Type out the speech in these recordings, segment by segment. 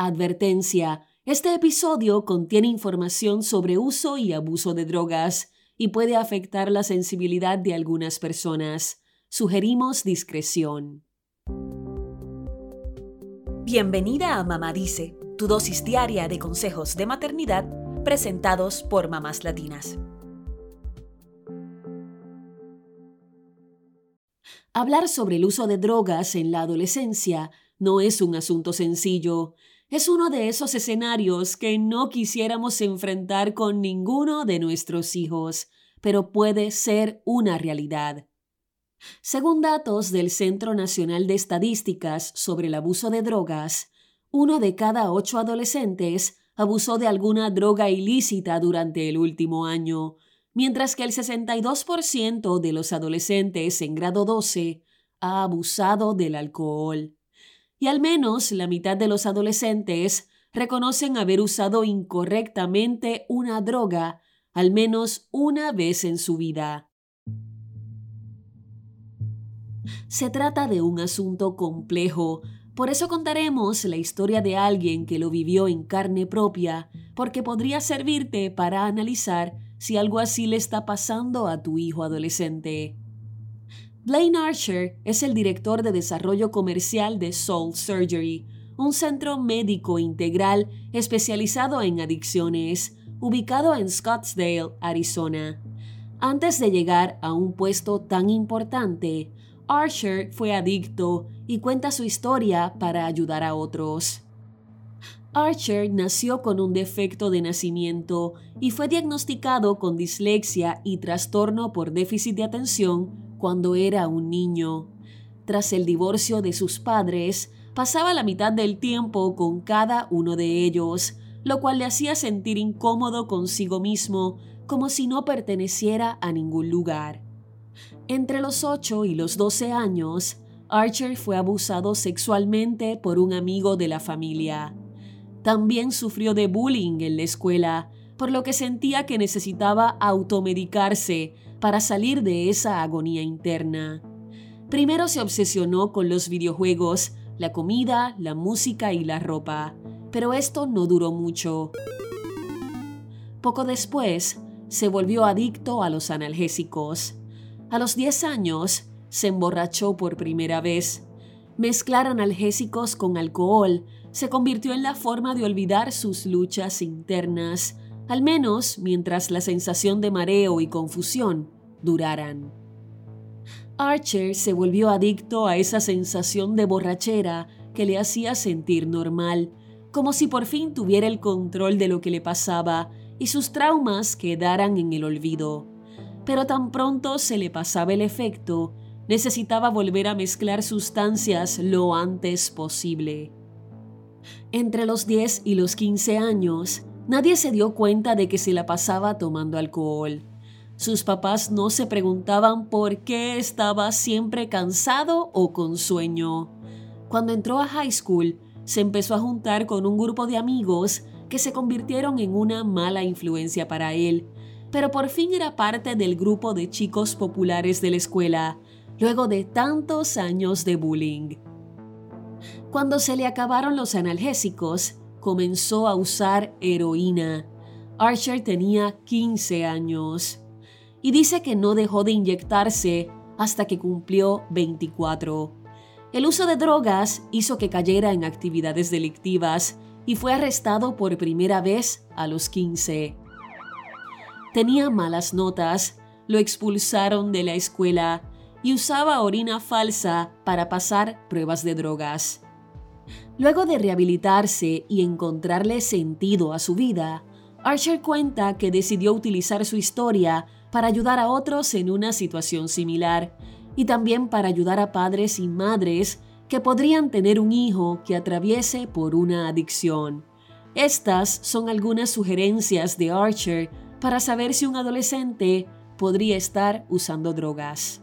Advertencia. Este episodio contiene información sobre uso y abuso de drogas y puede afectar la sensibilidad de algunas personas. Sugerimos discreción. Bienvenida a Mamá Dice, tu dosis diaria de consejos de maternidad presentados por mamás latinas. Hablar sobre el uso de drogas en la adolescencia no es un asunto sencillo. Es uno de esos escenarios que no quisiéramos enfrentar con ninguno de nuestros hijos, pero puede ser una realidad. Según datos del Centro Nacional de Estadísticas sobre el abuso de drogas, uno de cada ocho adolescentes abusó de alguna droga ilícita durante el último año, mientras que el 62% de los adolescentes en grado 12 ha abusado del alcohol y al menos la mitad de los adolescentes reconocen haber usado incorrectamente una droga al menos una vez en su vida. Se trata de un asunto complejo, por eso contaremos la historia de alguien que lo vivió en carne propia, porque podría servirte para analizar si algo así le está pasando a tu hijo adolescente. Blaine Archer es el director de desarrollo comercial de Soul Surgery, un centro médico integral especializado en adicciones, ubicado en Scottsdale, Arizona. Antes de llegar a un puesto tan importante, Archer fue adicto y cuenta su historia para ayudar a otros. Archer nació con un defecto de nacimiento y fue diagnosticado con dislexia y trastorno por déficit de atención cuando era un niño. Tras el divorcio de sus padres, pasaba la mitad del tiempo con cada uno de ellos, lo cual le hacía sentir incómodo consigo mismo, como si no perteneciera a ningún lugar. Entre los 8 y los 12 años, Archer fue abusado sexualmente por un amigo de la familia. También sufrió de bullying en la escuela, por lo que sentía que necesitaba automedicarse para salir de esa agonía interna. Primero se obsesionó con los videojuegos, la comida, la música y la ropa, pero esto no duró mucho. Poco después, se volvió adicto a los analgésicos. A los 10 años, se emborrachó por primera vez. Mezclar analgésicos con alcohol se convirtió en la forma de olvidar sus luchas internas, al menos mientras la sensación de mareo y confusión duraran. Archer se volvió adicto a esa sensación de borrachera que le hacía sentir normal, como si por fin tuviera el control de lo que le pasaba y sus traumas quedaran en el olvido. Pero tan pronto se le pasaba el efecto, necesitaba volver a mezclar sustancias lo antes posible. Entre los 10 y los 15 años, Nadie se dio cuenta de que se la pasaba tomando alcohol. Sus papás no se preguntaban por qué estaba siempre cansado o con sueño. Cuando entró a high school, se empezó a juntar con un grupo de amigos que se convirtieron en una mala influencia para él, pero por fin era parte del grupo de chicos populares de la escuela, luego de tantos años de bullying. Cuando se le acabaron los analgésicos, comenzó a usar heroína. Archer tenía 15 años y dice que no dejó de inyectarse hasta que cumplió 24. El uso de drogas hizo que cayera en actividades delictivas y fue arrestado por primera vez a los 15. Tenía malas notas, lo expulsaron de la escuela y usaba orina falsa para pasar pruebas de drogas. Luego de rehabilitarse y encontrarle sentido a su vida, Archer cuenta que decidió utilizar su historia para ayudar a otros en una situación similar y también para ayudar a padres y madres que podrían tener un hijo que atraviese por una adicción. Estas son algunas sugerencias de Archer para saber si un adolescente podría estar usando drogas.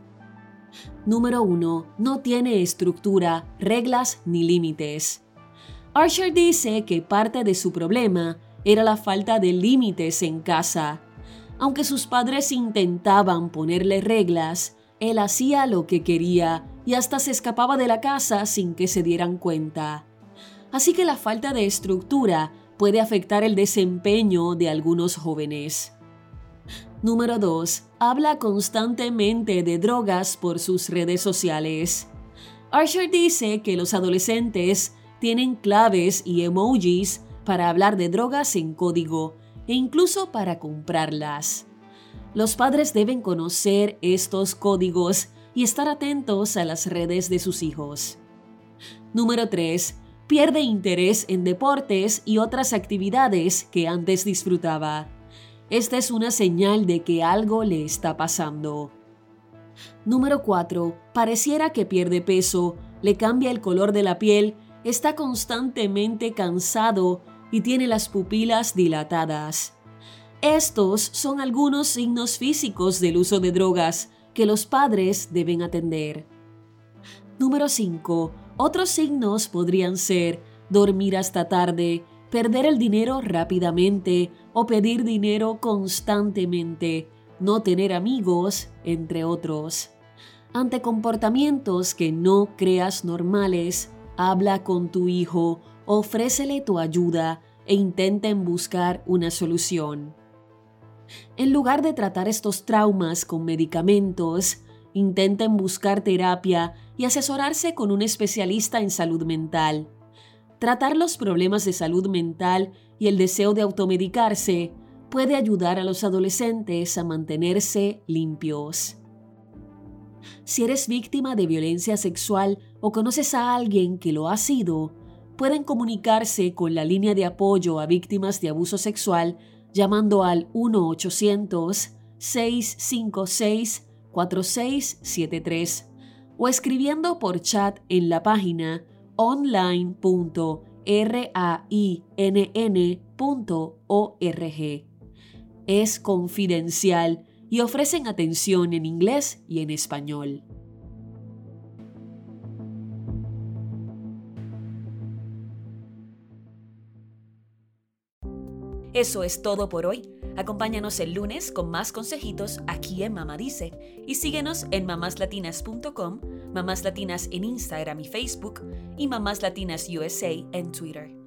Número 1. No tiene estructura, reglas ni límites. Archer dice que parte de su problema era la falta de límites en casa. Aunque sus padres intentaban ponerle reglas, él hacía lo que quería y hasta se escapaba de la casa sin que se dieran cuenta. Así que la falta de estructura puede afectar el desempeño de algunos jóvenes. Número 2. Habla constantemente de drogas por sus redes sociales. Archer dice que los adolescentes tienen claves y emojis para hablar de drogas en código e incluso para comprarlas. Los padres deben conocer estos códigos y estar atentos a las redes de sus hijos. Número 3. Pierde interés en deportes y otras actividades que antes disfrutaba. Esta es una señal de que algo le está pasando. Número 4. Pareciera que pierde peso, le cambia el color de la piel, está constantemente cansado y tiene las pupilas dilatadas. Estos son algunos signos físicos del uso de drogas que los padres deben atender. Número 5. Otros signos podrían ser dormir hasta tarde, perder el dinero rápidamente o pedir dinero constantemente, no tener amigos, entre otros. Ante comportamientos que no creas normales, habla con tu hijo, ofrécele tu ayuda e intenten buscar una solución. En lugar de tratar estos traumas con medicamentos, intenten buscar terapia y asesorarse con un especialista en salud mental. Tratar los problemas de salud mental y el deseo de automedicarse puede ayudar a los adolescentes a mantenerse limpios. Si eres víctima de violencia sexual o conoces a alguien que lo ha sido, pueden comunicarse con la línea de apoyo a víctimas de abuso sexual llamando al 1-800-656-4673 o escribiendo por chat en la página online.rainn.org. Es confidencial y ofrecen atención en inglés y en español. Eso es todo por hoy. Acompáñanos el lunes con más consejitos aquí en Mamá Dice y síguenos en mamáslatinas.com, Mamás Latinas en Instagram y Facebook y Mamás Latinas USA en Twitter.